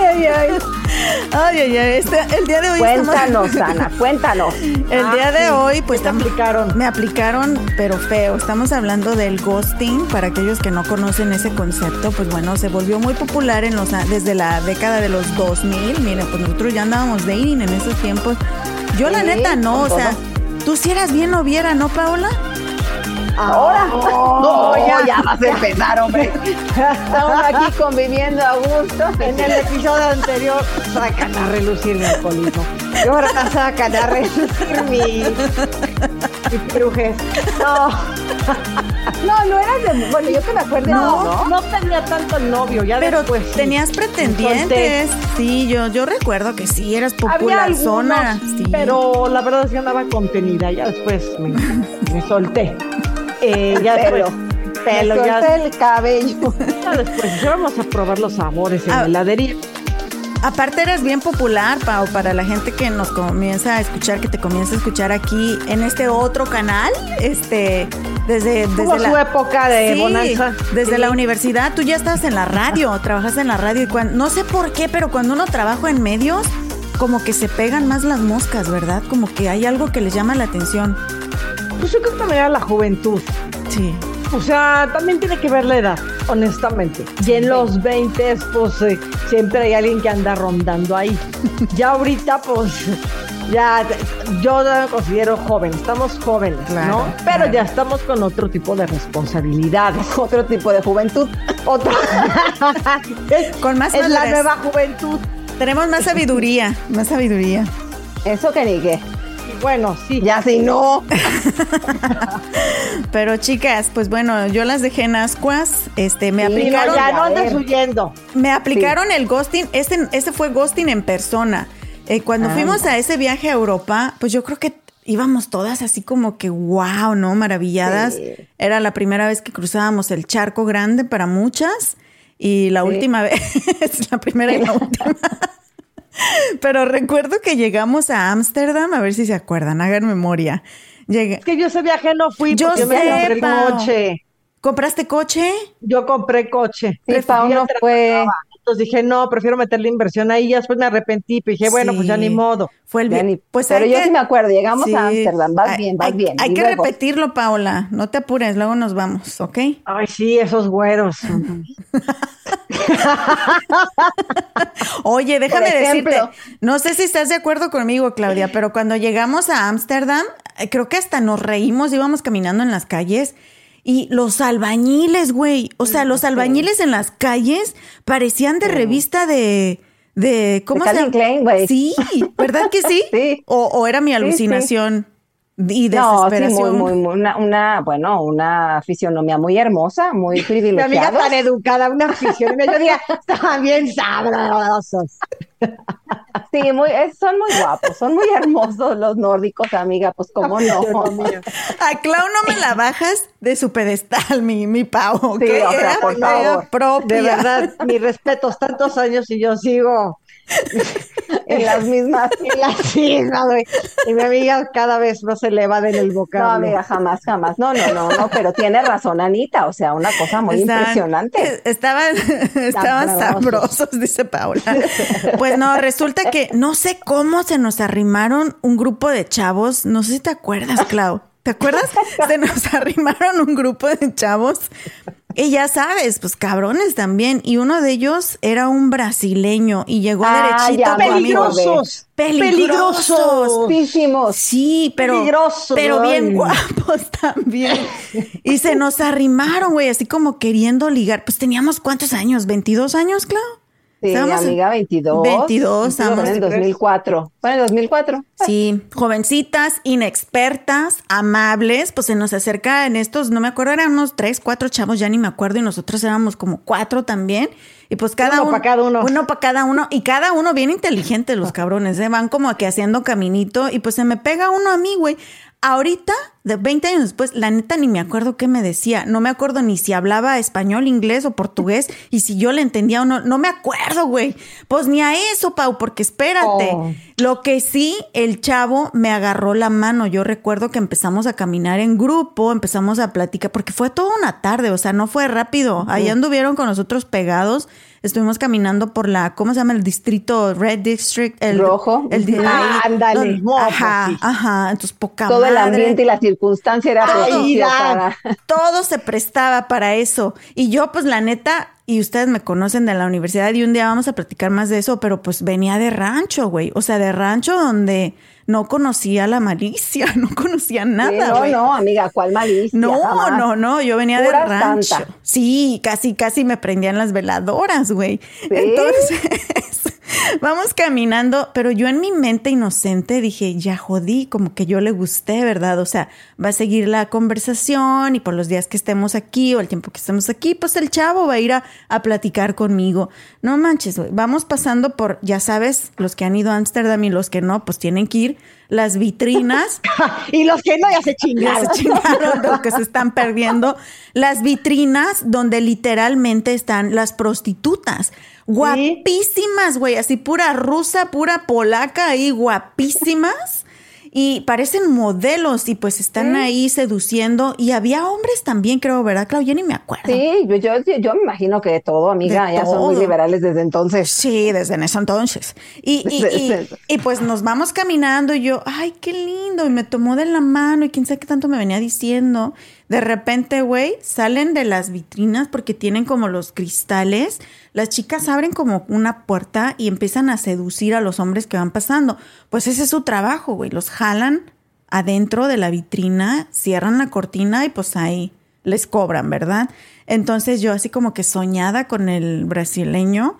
Ay, ay, ay. Ay, ay, ay. Este, el día de hoy. Cuéntanos, Ana, cuéntanos. El día de ah, hoy, pues. Me aplicaron. Me aplicaron, pero feo. Estamos hablando del ghosting. Para aquellos que no conocen ese concepto, pues bueno, se volvió muy popular en los, desde la década de los 2000. Miren, pues nosotros ya andábamos dating en esos tiempos. Yo, la neta, no. O sea, tú si eras bien noviera, ¿no, Paola? Ahora. no, ya. ya vas a empezar, hombre. Estamos aquí conviviendo a gusto. En el episodio anterior sacan a relucir mi alcoholismo. Y ahora sacan a relucir mi, mi brujes. No. No, no eras de. Bueno, yo que me acuerdo. No, no, no tenía tanto novio. Ya Pero después, tenías pretendientes. Sí, yo, yo recuerdo que sí, eras popular zona. Sí. Pero la verdad es que andaba contenida. Ya después me, me solté. Eh, ya pelo. pelo, ya. el cabello. Ya después, ya vamos a probar los sabores en la heladería. Aparte eres bien popular, Pau, para la gente que nos comienza a escuchar, que te comienza a escuchar aquí en este otro canal, este, desde, desde la su época de bonanza. Desde la universidad, tú ya estás en la radio, trabajas en la radio y cuando, no sé por qué, pero cuando uno trabaja en medios, como que se pegan más las moscas, ¿verdad? Como que hay algo que les llama la atención. Pues yo creo que también era la juventud. Sí. O sea, también tiene que ver la edad, honestamente. Y en los 20, pues eh, siempre hay alguien que anda rondando ahí. ya ahorita, pues, ya yo me considero joven, estamos jóvenes, ¿no? Pero ya estamos con otro tipo de responsabilidades. Otro tipo de juventud. Otro. con más Es la nueva juventud. Tenemos más sabiduría, más sabiduría. Eso que ni qué. Bueno, sí. Ya si no. Pero chicas, pues bueno, yo las dejé en ascuas. Este, me aplicaron. ya no andes huyendo. Me aplicaron el ghosting. Este, este fue ghosting en persona. Eh, cuando ah, fuimos a ese viaje a Europa, pues yo creo que íbamos todas así como que wow, ¿no? Maravilladas. Era la primera vez que cruzábamos el charco grande para muchas. Y la última vez, la primera y la última. Pero recuerdo que llegamos a Ámsterdam, a ver si se acuerdan, hagan memoria. Es que yo ese viaje no fui yo sé, me compré el coche. ¿Compraste coche? Yo compré coche. Sí, no fue. Entonces dije, no, prefiero meterle inversión ahí. Y después me arrepentí, y dije, bueno, pues ya ni modo. Fue el bien. Pues Pero yo sí me acuerdo, llegamos a Ámsterdam, vas bien, vas bien. Hay que repetirlo, Paola. No te apures, luego nos vamos, ¿ok? Ay, sí, esos güeros. Oye, déjame decirte, no sé si estás de acuerdo conmigo, Claudia, pero cuando llegamos a Ámsterdam, eh, creo que hasta nos reímos, íbamos caminando en las calles y los albañiles, güey, o sea, los albañiles en las calles parecían de revista de de ¿cómo se llama? Sí, ¿verdad que sí? sí. O, era mi alucinación y desesperación. No, sí, muy, muy, una, una, bueno, una fisionomía muy hermosa, muy privilegiada. Mi amiga tan educada, una fisionomía, yo diría, estaban bien sabrosos. Sí, muy, son muy guapos, son muy hermosos los nórdicos, amiga, pues cómo no. A Clau no me la bajas de su pedestal, mi, mi Pau, sí, o sea, por favor. Propia. De verdad, mis respetos, tantos años y yo sigo en las mismas. En las mismas, güey. Y mi amiga cada vez no se le va en el vocablo. No, amiga, jamás, jamás. No, no, no, no, pero tiene razón Anita, o sea, una cosa muy impresionante. Estaban, estaban sabrosos, dice Paula. Pues no, resulta que no sé cómo se nos arrimaron un grupo de chavos, no sé si te acuerdas, Clau. ¿Te acuerdas? Se nos arrimaron un grupo de chavos y ya sabes, pues cabrones también. Y uno de ellos era un brasileño y llegó ah, derechito peligrosos, peligrosos. Peligrosos. Sí, pero, pero bien guapos también. y se nos arrimaron, güey, así como queriendo ligar. Pues teníamos cuántos años, 22 años, Clau. Sí, amiga, 22. 22, estamos en 2004. Fue en 2004. Sí, jovencitas, inexpertas, amables, pues se nos acerca en estos, no me acuerdo, eran unos tres, cuatro chavos, ya ni me acuerdo, y nosotros éramos como cuatro también. Y pues cada uno. uno para cada uno. Uno para cada uno. Y cada uno bien inteligente, los cabrones, ¿eh? Van como que haciendo caminito. Y pues se me pega uno a mí, güey. Ahorita, de 20 años después, la neta ni me acuerdo qué me decía. No me acuerdo ni si hablaba español, inglés o portugués y si yo le entendía o no. No me acuerdo, güey. Pues ni a eso, Pau, porque espérate. Oh. Lo que sí, el chavo me agarró la mano. Yo recuerdo que empezamos a caminar en grupo, empezamos a platicar, porque fue toda una tarde, o sea, no fue rápido. Ahí anduvieron con nosotros pegados estuvimos caminando por la, ¿cómo se llama? El distrito Red District. El rojo. El, ah, ándale. ajá, ajá. Entonces, poca Todo el ambiente y la circunstancia era propicio para... Todo se prestaba para eso. Y yo, pues, la neta, y ustedes me conocen de la universidad y un día vamos a platicar más de eso, pero pues venía de rancho, güey. O sea, de rancho donde no conocía la malicia, no conocía nada. no, no, amiga, ¿cuál malicia? No, no, no, yo venía de rancho. Sí, casi, casi me prendían las veladoras, güey. Entonces, vamos caminando, pero yo en mi mente inocente dije, ya jodí, como que yo le gusté, ¿verdad? O sea, va a seguir la conversación y por los días que estemos aquí o el tiempo que estemos aquí, pues el chavo va a ir a, a platicar conmigo. No manches, güey, vamos pasando por, ya sabes, los que han ido a Ámsterdam y los que no, pues tienen que ir las vitrinas. y los que no ya se chingaron. Ya se chingaron, los que se están perdiendo. Las vitrinas donde literalmente están las prostitutas. Guapísimas, güey, así pura rusa, pura polaca ahí, guapísimas y parecen modelos y pues están ahí seduciendo y había hombres también, creo, ¿verdad, Clau? Yo ni me acuerdo. Sí, yo, yo, me imagino que de todo, amiga, ya son muy liberales desde entonces. Sí, desde ese entonces. Y, y, y, pues nos vamos caminando y yo, ay, qué lindo, y me tomó de la mano y quién sabe qué tanto me venía diciendo. De repente, güey, salen de las vitrinas porque tienen como los cristales. Las chicas abren como una puerta y empiezan a seducir a los hombres que van pasando. Pues ese es su trabajo, güey. Los jalan adentro de la vitrina, cierran la cortina y pues ahí les cobran, ¿verdad? Entonces yo así como que soñada con el brasileño.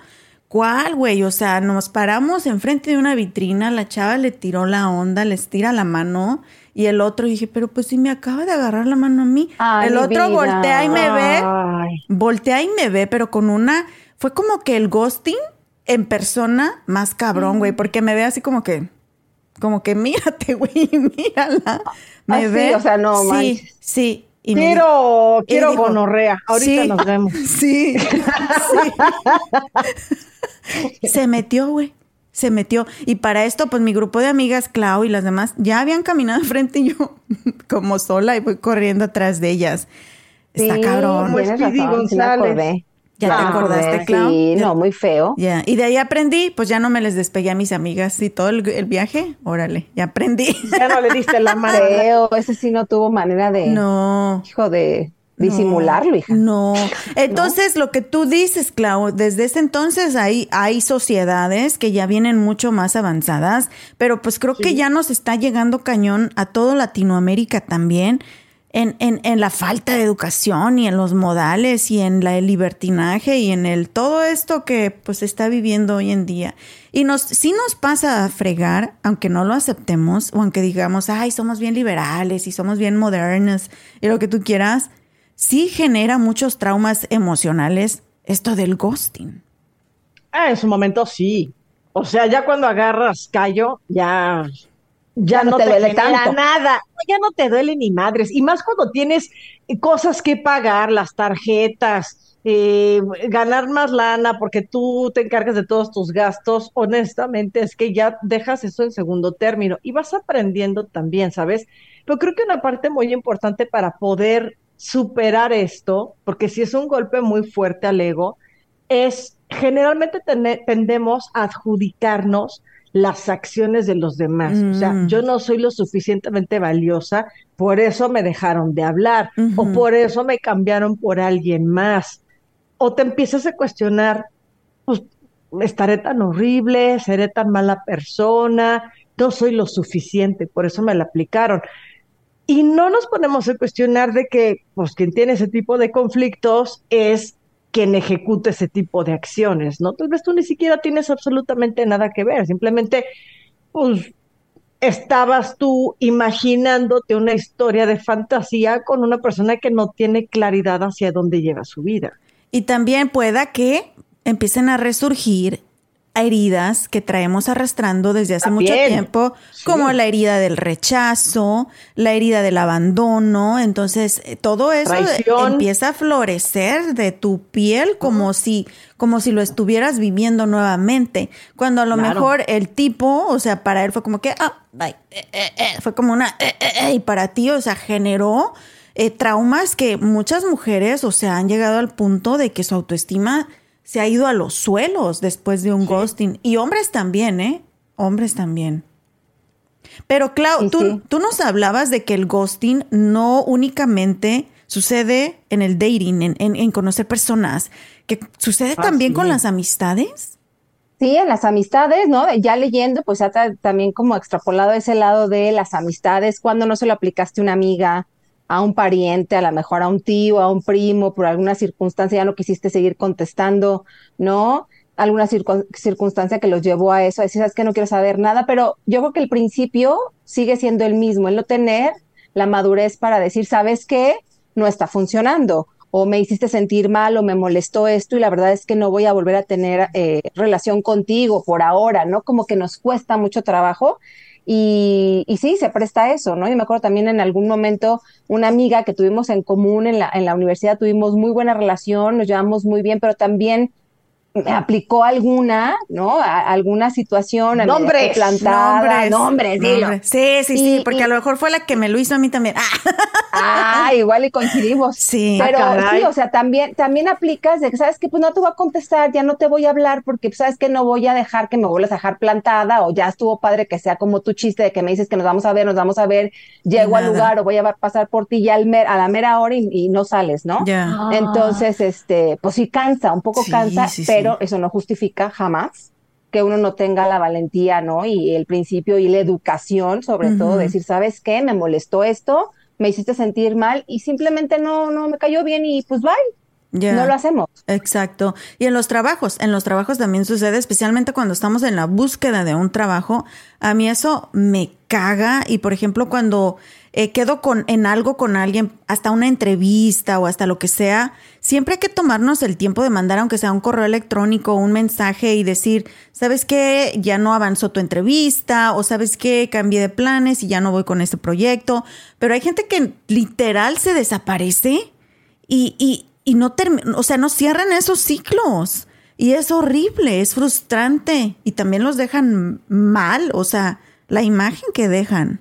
¿Cuál, güey? O sea, nos paramos enfrente de una vitrina, la chava le tiró la onda, les tira la mano y el otro dije, pero pues si me acaba de agarrar la mano a mí. el otro voltea y me ve, voltea y me ve, pero con una, fue como que el ghosting en persona más cabrón, güey, porque me ve así como que, como que mírate, güey, mírala. Me ah, ve. o sea, no, Sí, sí. Y quiero, quiero gonorrea. Ahorita nos vemos. Sí, sí. Se metió, güey se metió. Y para esto, pues mi grupo de amigas, Clau y las demás, ya habían caminado enfrente y yo como sola y voy corriendo atrás de ellas. Está cabrón. Pues razón, sí ¿Ya te acordaste, Clau? Sí, no, muy feo. Ya, y de ahí aprendí, pues ya no me les despegué a mis amigas y todo el, viaje, órale, ya aprendí. Ya no le diste la mano. Feo, ese sí no tuvo manera de... No. Hijo de disimularlo, hija. No. Entonces, lo que tú dices, Clau, desde ese entonces hay, hay sociedades que ya vienen mucho más avanzadas, pero pues creo que ya nos está llegando cañón a todo Latinoamérica también. En, en, en, la falta de educación y en los modales y en la, el libertinaje y en el todo esto que pues está viviendo hoy en día. Y nos, sí nos pasa a fregar, aunque no lo aceptemos, o aunque digamos, ay, somos bien liberales y somos bien modernos y lo que tú quieras, sí genera muchos traumas emocionales esto del ghosting. Ah, en su momento sí. O sea, ya cuando agarras callo, ya, ya, no, te, duele tanto. nada. Ya no te duele ni madres. Y más cuando tienes cosas que pagar, las tarjetas, eh, ganar más lana porque tú te encargas de todos tus gastos, honestamente es que ya dejas eso en segundo término y vas aprendiendo también, ¿sabes? Pero creo que una parte muy importante para poder superar esto, porque si es un golpe muy fuerte al ego, es generalmente tendemos a adjudicarnos las acciones de los demás. O sea, mm. yo no soy lo suficientemente valiosa, por eso me dejaron de hablar, o por eso me cambiaron por alguien más. O te empiezas a cuestionar, pues, estaré tan horrible, seré tan mala persona, no soy lo suficiente, por eso me la aplicaron. Y no nos ponemos a cuestionar de que, pues, quien tiene ese tipo de conflictos es quien ejecuta ese tipo de acciones, ¿no? Tal vez tú ni siquiera tienes absolutamente nada que ver, simplemente, pues, estabas tú imaginándote una historia de fantasía con una persona que no tiene claridad hacia dónde lleva su vida. Y también pueda que empiecen a resurgir heridas que traemos arrastrando desde hace mucho tiempo, como la herida del rechazo, la herida del abandono. Entonces, eh, todo eso empieza a florecer de tu piel como si, como si lo estuvieras viviendo nuevamente. Cuando a lo mejor el tipo, o sea, para él fue como que, ah, eh, eh, fue como una, y para ti, o sea, generó traumas que muchas mujeres, o sea, han llegado al punto de que su autoestima se ha ido a los suelos después de un ghosting. Y hombres también, ¿eh? Hombres también. Pero Clau, tú, tú, nos hablabas de que el ghosting no únicamente sucede en el dating, en, en, conocer personas, que sucede también con las amistades. Sí, en las amistades, ¿no? Ya leyendo, pues ha también como extrapolado ese lado de las amistades, cuando no se lo aplicaste a una amiga, a un pariente, a lo mejor a un tío, a un primo, por alguna circunstancia ya no quisiste seguir contestando, ¿no? Alguna circunstancia que los llevó a eso, a decir, sabes que no quiero saber nada, pero yo creo que el principio sigue siendo el mismo, el no tener la madurez para decir, sabes qué, no está funcionando, o me hiciste sentir mal, o me molestó esto, y la verdad es que no voy a volver a tener eh, relación contigo por ahora, ¿no? Como que nos cuesta mucho trabajo Y, y, sí, se presta eso, ¿no? Y me acuerdo también en algún momento una amiga que tuvimos en común en la, en la universidad, tuvimos muy buena relación, nos llevamos muy bien, pero también aplicó alguna, ¿no? alguna situación nombres, plantada, nombres, nombres, Sí, sí, sí, porque a lo mejor fue la que me lo hizo a mí también. Ah, igual y coincidimos. Sí. Pero ah, sí, o sea, también también aplicas de que sabes que pues no te voy a contestar, ya no te voy a hablar porque pues, sabes que no voy a dejar que me vuelvas a dejar plantada o ya estuvo padre que sea como tu chiste de que me dices que nos vamos a ver, nos vamos a ver, llego al lugar o voy a pasar por ti ya al a la mera hora y, no sales, ¿no? Ya. Entonces, este, pues sí cansa, un poco cansa, pero pero eso no justifica jamás que uno no tenga la valentía, ¿no? Y el principio y la educación, sobre todo, decir, ¿sabes qué? Me molestó esto, me hiciste sentir mal y simplemente no, no me cayó bien y pues bye. No lo hacemos. Exacto. Y en los trabajos, en los trabajos también sucede, especialmente cuando estamos en la búsqueda de un trabajo. A mí eso me caga y, por ejemplo, cuando eh, quedo con, en algo con alguien, hasta una entrevista o hasta lo que sea, siempre hay que tomarnos el tiempo de mandar, aunque sea un correo electrónico, un mensaje y decir, ¿sabes qué? Ya no avanzó tu entrevista o ¿sabes qué? Cambié de planes y ya no voy con este proyecto. Pero hay gente que literal se desaparece y, y, y no o sea, no cierran esos ciclos. Y es horrible, es frustrante y también los dejan mal, o sea, la imagen que dejan.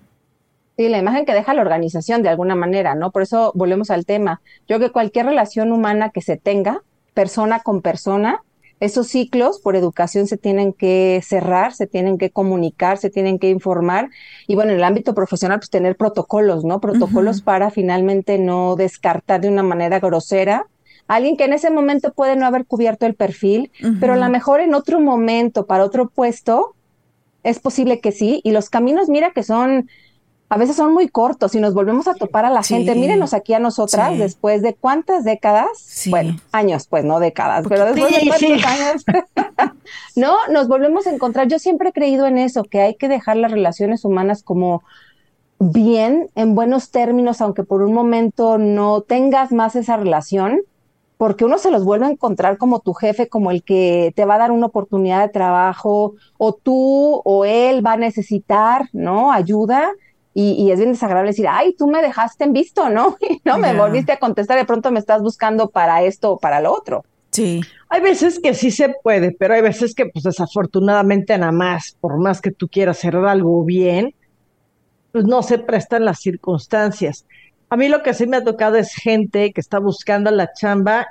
Sí, la imagen que deja la organización de alguna manera, ¿no? Por eso volvemos al tema. Yo creo que cualquier relación humana que se tenga, persona con persona, esos ciclos por educación se tienen que cerrar, se tienen que comunicar, se tienen que informar y bueno, en el ámbito profesional pues tener protocolos, ¿no? Protocolos para finalmente no descartar de una manera grosera alguien que en ese momento puede no haber cubierto el perfil, pero a lo mejor en otro momento, para otro puesto, es posible que sí. Y los caminos, mira que son a veces son muy cortos y nos volvemos a topar a la gente. Mírenos aquí a nosotras después de cuántas décadas, bueno, años, pues no décadas, pero después de cuántos años, no, nos volvemos a encontrar. Yo siempre he creído en eso, que hay que dejar las relaciones humanas como bien, en buenos términos, aunque por un momento no tengas más esa relación, porque uno se los vuelve a encontrar como tu jefe, como el que te va a dar una oportunidad de trabajo, o tú o él va a necesitar, ¿no? Ayuda y, es bien desagradable decir, ay, tú me dejaste en visto, ¿no? Y no me volviste a contestar, de pronto me estás buscando para esto o para lo otro. Sí. Hay veces que sí se puede, pero hay veces que, pues desafortunadamente, nada más, por más que tú quieras hacer algo bien, pues no se prestan las circunstancias. A mí lo que sí me ha tocado es gente que está buscando la chamba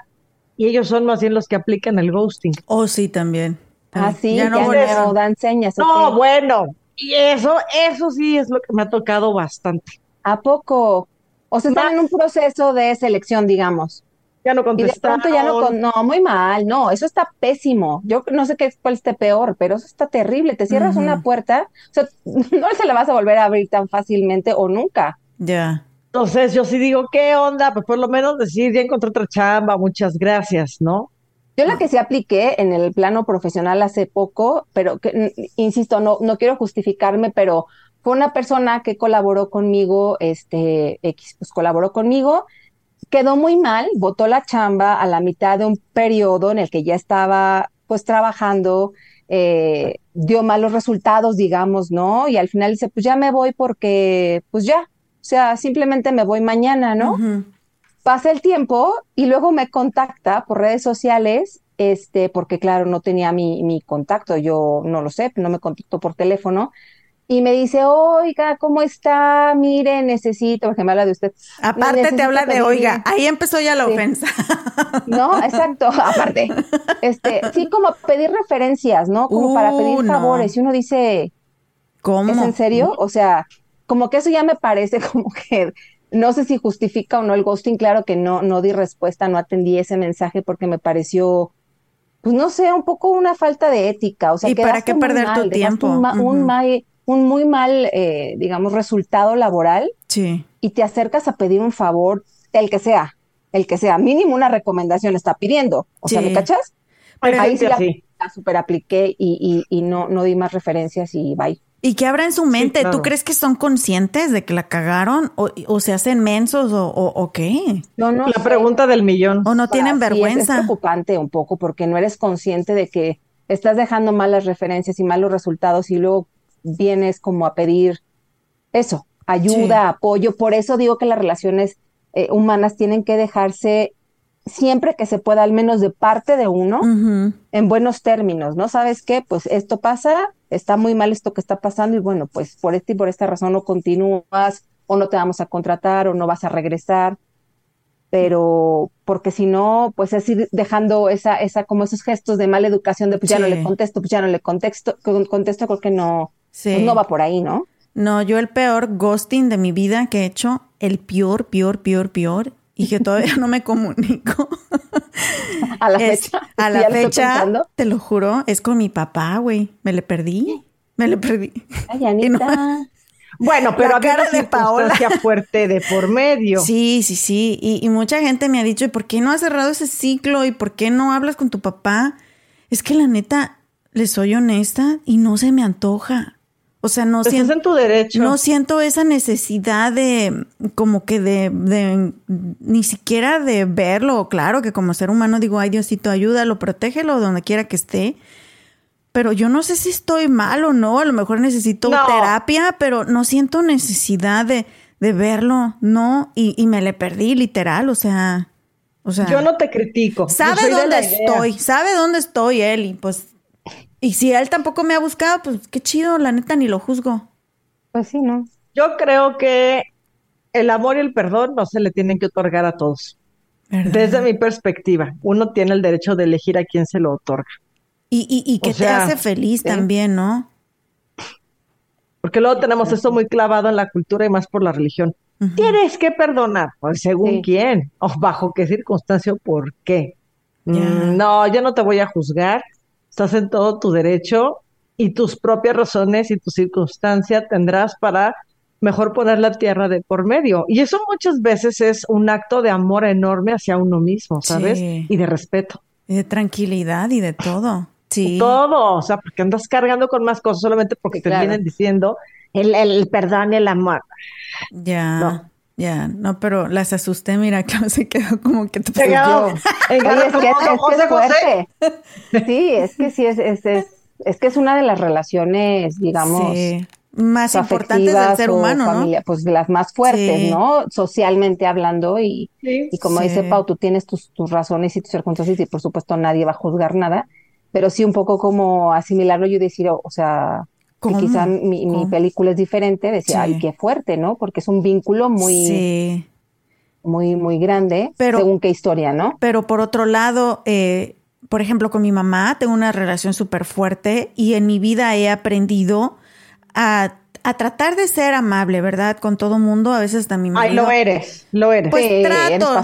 y ellos son más bien los que aplican el ghosting. Oh, sí, también. Ah, sí, ya no, dan señas. No, bueno, y eso, eso sí es lo que me ha tocado bastante. ¿A poco? O sea, están en un proceso de selección, digamos. Ya no contestaron. Y de pronto ya no, no, muy mal, no, eso está pésimo. Yo no sé qué cuál esté peor, pero eso está terrible. Te cierras una puerta, o sea, no se la vas a volver a abrir tan fácilmente o nunca. Ya. Entonces, yo sí digo, ¿qué onda? Pues por lo menos decir, ya encontré otra chamba, muchas gracias, ¿no? Yo la que sí apliqué en el plano profesional hace poco, pero que, insisto, no, no quiero justificarme, pero fue una persona que colaboró conmigo, este, X, pues colaboró conmigo, quedó muy mal, votó la chamba a la mitad de un periodo en el que ya estaba pues trabajando, eh, dio malos resultados, digamos, ¿no? Y al final dice, pues ya me voy porque, pues ya, sea, simplemente me voy mañana, ¿no? Pasa el tiempo y luego me contacta por redes sociales, este, porque claro, no tenía mi, mi contacto, yo no lo sé, no me contactó por teléfono. Y me dice, oiga, ¿cómo está? Mire, necesito, porque me habla de usted. Aparte te habla de, oiga, ahí empezó ya la ofensa. No, exacto, aparte. Este, sí, como pedir referencias, ¿no? Como para pedir uh, favores. Y uno dice, ¿cómo? ¿Es en serio? O sea, como que eso ya me parece como que no sé si justifica o no el ghosting, claro que no, no di respuesta, no atendí ese mensaje porque me pareció, pues no sé, un poco una falta de ética. O sea, ¿Y para qué perder tu tiempo? Un, un, muy mal, eh, digamos, resultado laboral. Sí. Y te acercas a pedir un favor, el que sea, el que sea, mínimo una recomendación está pidiendo. O sea, ¿me cachas? Ahí sí la, super apliqué y, y, y no, no di más referencias y bye. ¿Y qué habrá en su mente? ¿Tú crees que son conscientes de que la cagaron o, se hacen mensos o, qué? No, no. La pregunta del millón. O no tienen vergüenza. es, preocupante un poco porque no eres consciente de que estás dejando malas referencias y malos resultados y luego vienes como a pedir eso, ayuda, apoyo. Por eso digo que las relaciones eh, humanas tienen que dejarse siempre que se pueda, al menos de parte de uno, en buenos términos, ¿no? ¿Sabes qué? Pues esto pasa, está muy mal esto que está pasando y bueno, pues por esta y por esta razón no continúas o no te vamos a contratar o no vas a regresar, pero porque si no, pues es ir dejando esa, esa, como esos gestos de mala educación de pues ya no le contesto, pues ya no le contesto, contesto porque no, pues no va por ahí, ¿no? No, yo el peor ghosting de mi vida que he hecho, el peor, peor, peor, peor, y que todavía no me comunico. A la fecha. A la fecha, te lo juro, es con mi papá, güey. Me le perdí. Me le perdí. Ay, Anita. Bueno, pero había una de Paola fuerte de por medio. Sí, sí, sí. Y, y, mucha gente me ha dicho, ¿y por qué no has cerrado ese ciclo? ¿Y por qué no hablas con tu papá? Es que la neta, le soy honesta y no se me antoja. O sea, no siento. en tu derecho. No siento esa necesidad de, como que de, de, ni siquiera de verlo. Claro que como ser humano digo, ay Diosito, ayúdalo, protégelo donde quiera que esté. Pero yo no sé si estoy mal o no. A lo mejor necesito terapia, pero no siento necesidad de, de verlo, no. Y, y, me le perdí, literal. O sea, o sea. Yo no te critico. Sabe dónde estoy, sabe dónde estoy él y pues y si él tampoco me ha buscado, pues qué chido, la neta ni lo juzgo. Pues sí, ¿no? Yo creo que el amor y el perdón no se le tienen que otorgar a todos. Desde mi perspectiva, uno tiene el derecho de elegir a quién se lo otorga. Y, y, y que te hace feliz también, ¿no? Porque luego tenemos esto muy clavado en la cultura y más por la religión. Tienes que perdonar, pues según quién, o bajo qué circunstancia o por qué. Mm, no, yo no te voy a juzgar estás en todo tu derecho y tus propias razones y tu circunstancia tendrás para mejor poner la tierra de por medio. Y eso muchas veces es un acto de amor enorme hacia uno mismo, ¿sabes? Y de respeto. Y de tranquilidad y de todo. Sí. Todo, o sea, porque andas cargando con más cosas solamente porque te vienen diciendo el, el, perdón y el amor. Ya. Ya, no, pero las asusté, mira, claro, se quedó como que te quedó. es que, es, fuerte. Sí, es que sí, es, es, es, que es una de las relaciones, digamos, más importantes del ser humano, ¿no? Pues las más fuertes, ¿no? Socialmente hablando y, y como dice Pau, tú tienes tus, tus razones y tus circunstancias y por supuesto nadie va a juzgar nada, pero sí un poco como asimilarlo y decir, o sea, que quizá mi, mi, película es diferente, decía, ay, qué fuerte, ¿no? Porque es un vínculo muy, muy, muy grande, pero, según qué historia, ¿no? Pero por otro lado, eh, por ejemplo, con mi mamá tengo una relación súper fuerte y en mi vida he aprendido a a tratar de ser amable, ¿verdad? Con todo mundo, a veces también. Ay, lo eres, lo eres. Pues trato,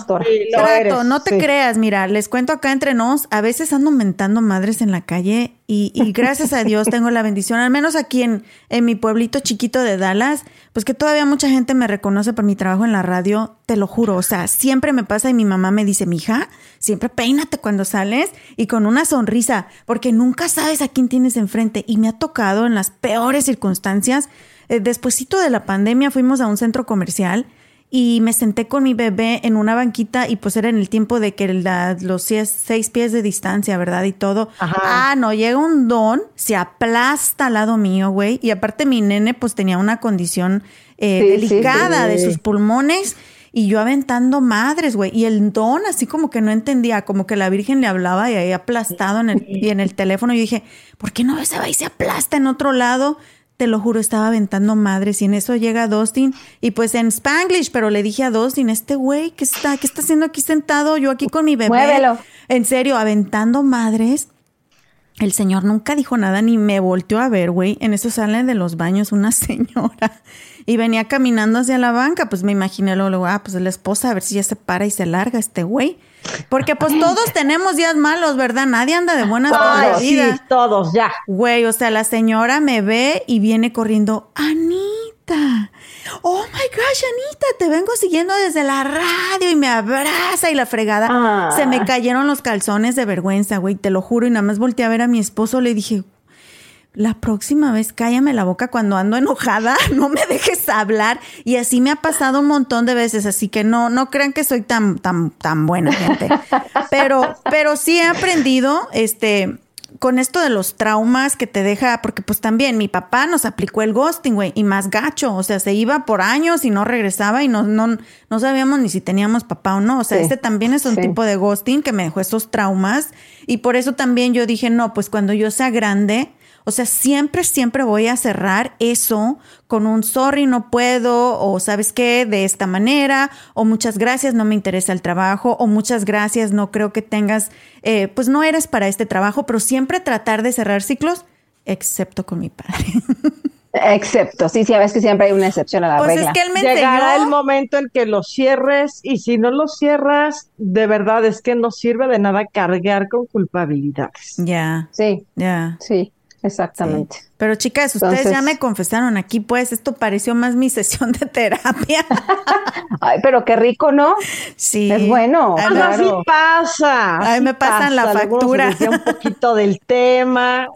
trato, no te creas, mira, les cuento acá entre nos, a veces ando mentando madres en la calle y, gracias a Dios tengo la bendición, al menos aquí en, en mi pueblito chiquito de Dallas, pues que todavía mucha gente me reconoce por mi trabajo en la radio, te lo juro, o sea, siempre me pasa y mi mamá me dice, mija, siempre peínate cuando sales y con una sonrisa, porque nunca sabes a quién tienes enfrente. Y me ha tocado en las peores circunstancias. Eh, despuésito de la pandemia fuimos a un centro comercial y me senté con mi bebé en una banquita y pues era en el tiempo de que los seis, pies de distancia, ¿verdad? Y todo. Ah, no, llega un don, se aplasta al lado mío, güey. Y aparte mi nene pues tenía una condición eh, delicada de sus pulmones y yo aventando madres, güey. Y el don así como que no entendía, como que la Virgen le hablaba y ahí aplastado en el, y en el teléfono. Y dije, ¿por qué no se va y se aplasta en otro lado? Te lo juro, estaba aventando madres y en eso llega Dustin y pues en Spanglish, pero le dije a Dustin, este güey, ¿qué está, qué está haciendo aquí sentado? Yo aquí con mi bebé. Muévelo. En serio, aventando madres. El señor nunca dijo nada ni me volteó a ver, güey. En eso sale de los baños una señora y venía caminando hacia la banca. Pues me imaginé luego, ah, pues la esposa, a ver si ya se para y se larga este güey. Porque pues todos tenemos días malos, ¿verdad? Nadie anda de buenas toda la vida. Sí, todos, ya. Güey, o sea, la señora me ve y viene corriendo, Anita. Oh my gosh, Anita, te vengo siguiendo desde la radio y me abraza y la fregada. Se me ah. cayeron los calzones de vergüenza, güey, te lo juro. Y nada más volteé a ver a mi esposo, le dije, la próxima vez cállame la boca cuando ando enojada, no me dejes hablar. Y así me ha pasado un montón de veces, así que no, no crean que soy tan, tan, tan buena gente. Pero, pero sí he aprendido, este, con esto de los traumas que te deja, porque pues también mi papá nos aplicó el ghosting, güey, y más gacho, o sea, se iba por años y no regresaba y no, no, no sabíamos ni si teníamos papá o no, o sea, este también es un tipo de ghosting que me dejó estos traumas y por eso también yo dije, no, pues cuando yo sea grande, o sea, siempre, siempre voy a cerrar eso con un sorry, no puedo, o sabes qué, de esta manera, o muchas gracias, no me interesa el trabajo, o muchas gracias, no creo que tengas, eh, pues no eres para este trabajo, pero siempre tratar de cerrar ciclos, excepto con mi padre. Excepto, sí, sí, a veces que siempre hay una excepción a la pues regla. es que él me Llegará enseñó- el momento en que lo cierres y si no lo cierras, de verdad es que no sirve de nada cargar con culpabilidades. Ya, Sí, ya. sí, exactamente. Pero chicas, ustedes ya me confesaron aquí, pues esto pareció más mi sesión de terapia. Ay, pero qué rico, ¿no? Sí. Es bueno. Ay, O sea, me- así pasa. Ay, así me pasan la pasa. Nos factura. un poquito del tema.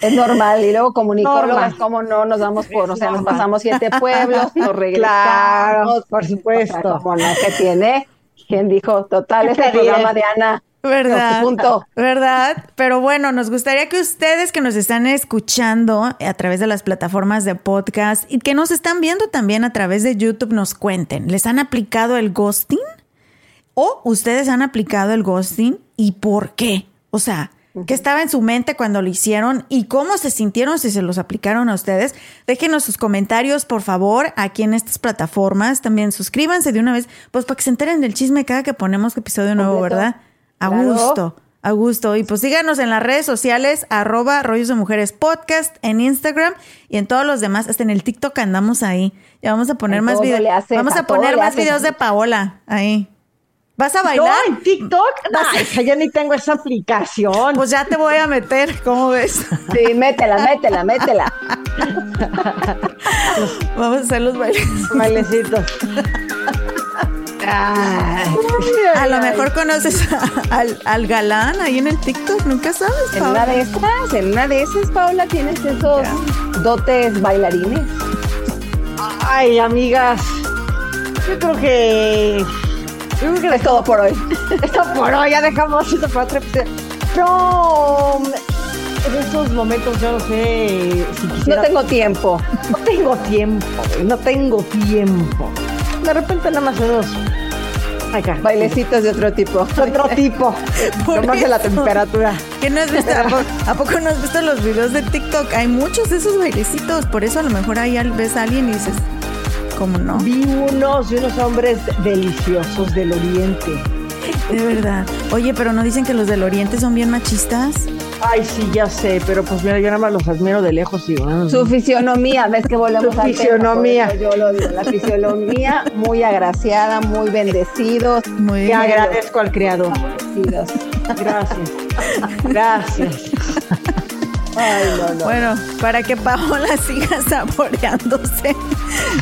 Es normal. Y luego comunicólogas, Normal. ¿cómo no? Nos vamos por, o Es sea, nos pasamos siete pueblos, nos regresamos. Claro, por supuesto. ¿Qué tiene? ¿Quién dijo? Total, ¿Qué este te diré? programa de Ana. ¿Verdad? Punto. ¿Verdad? Pero bueno, nos gustaría que ustedes que nos están escuchando a través de las plataformas de podcast y que nos están viendo también a través de YouTube nos cuenten. ¿Les han aplicado el ghosting? ¿O ustedes han aplicado el ghosting y por qué? O sea, ¿qué estaba en su mente cuando lo hicieron y cómo se sintieron si se los aplicaron a ustedes? Déjenos sus comentarios, por favor, aquí en estas plataformas. También suscríbanse de una vez, pues para que se enteren del chisme cada que ponemos episodio nuevo. ¿verdad? A Claro. gusto, a gusto. Y pues síganos en las redes sociales, arroba rollos de mujeres podcast, en Instagram y en todos los demás, hasta en el TikTok andamos ahí. Ya vamos a poner más videos. Vamos a, poner más haces. videos de Paola ahí. ¿Vas a No, bailar? en TikTok, no, yo ni tengo esa aplicación. Pues ya te voy a meter, ¿cómo ves? Sí, métela, métela, métela. Vamos a hacer los bailes. Bailecitos. Ay, A lo mejor conoces a- al, al galán ahí en el TikTok, nunca sabes. en una de esas, en una de esas, Paula, tienes esos dotes bailarines. Ay, amigas. Yo creo que. Yo creo que Es todo por hoy. Esto por hoy, ya dejamos esto para otra episodio. No, en esos momentos yo no sé si No tengo tiempo. no tengo tiempo, güey, no tengo tiempo. De repente nada más unos. Acá. Bailecitos de otro tipo. Otro tipo. Por Tomarse la eso. temperatura. ¿Qué no has visto? ¿A poco, a poco no has visto los videos de TikTok? Hay muchos de esos bailecitos. Por eso a lo mejor ahí ves a alguien y dices, ¿cómo no? Vi unos de unos hombres deliciosos del oriente. De verdad. Oye, pero no dicen que los del Oriente son bien machistas. Ay, sí, ya sé, pero pues mira, yo nada más los admiro de lejos y. Su fisionomía, ves que volvemos Su al fisionomía. Yo lo digo, la fisionomía muy agraciada, muy bendecidos. Muy Te agradezco al creador. bendecidos. Gracias. Gracias. Ay, no, no. Bueno, para que Paola siga saboreándose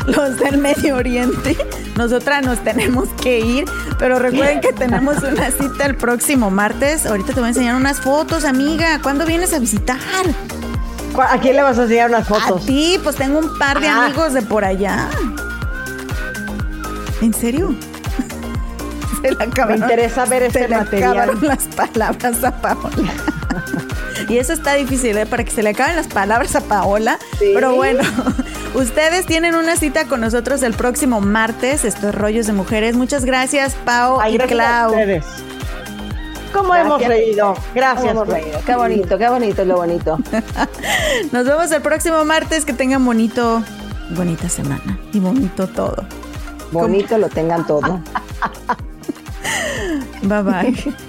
los del Medio Oriente, nosotras nos tenemos que ir, pero recuerden que tenemos una cita el próximo martes. Ahorita te voy a enseñar unas fotos, amiga. ¿Cuándo vienes a visitar? ¿Cu- ¿A quién le vas a enseñar unas A fotos? ti, pues tengo un par de Ah. amigos de por allá. ¿En serio? Se le Me acabaron, interesa ver se este le material. acabaron las palabras a Paola. Y eso está difícil, ¿eh? Para que se le acaben las palabras a Paola. Sí. Pero bueno, ustedes tienen una cita con nosotros el próximo martes. Esto es Rollos de Mujeres. Muchas gracias, Pao Ay, y gracias a Clau. ustedes. ¿Cómo Gracias. hemos reído? Gracias. Hemos pues. reído. Qué bonito, qué bonito es lo bonito. Nos vemos el próximo martes. Que tengan bonito, bonita semana y bonito todo. Bonito lo tengan todo. Bye bye.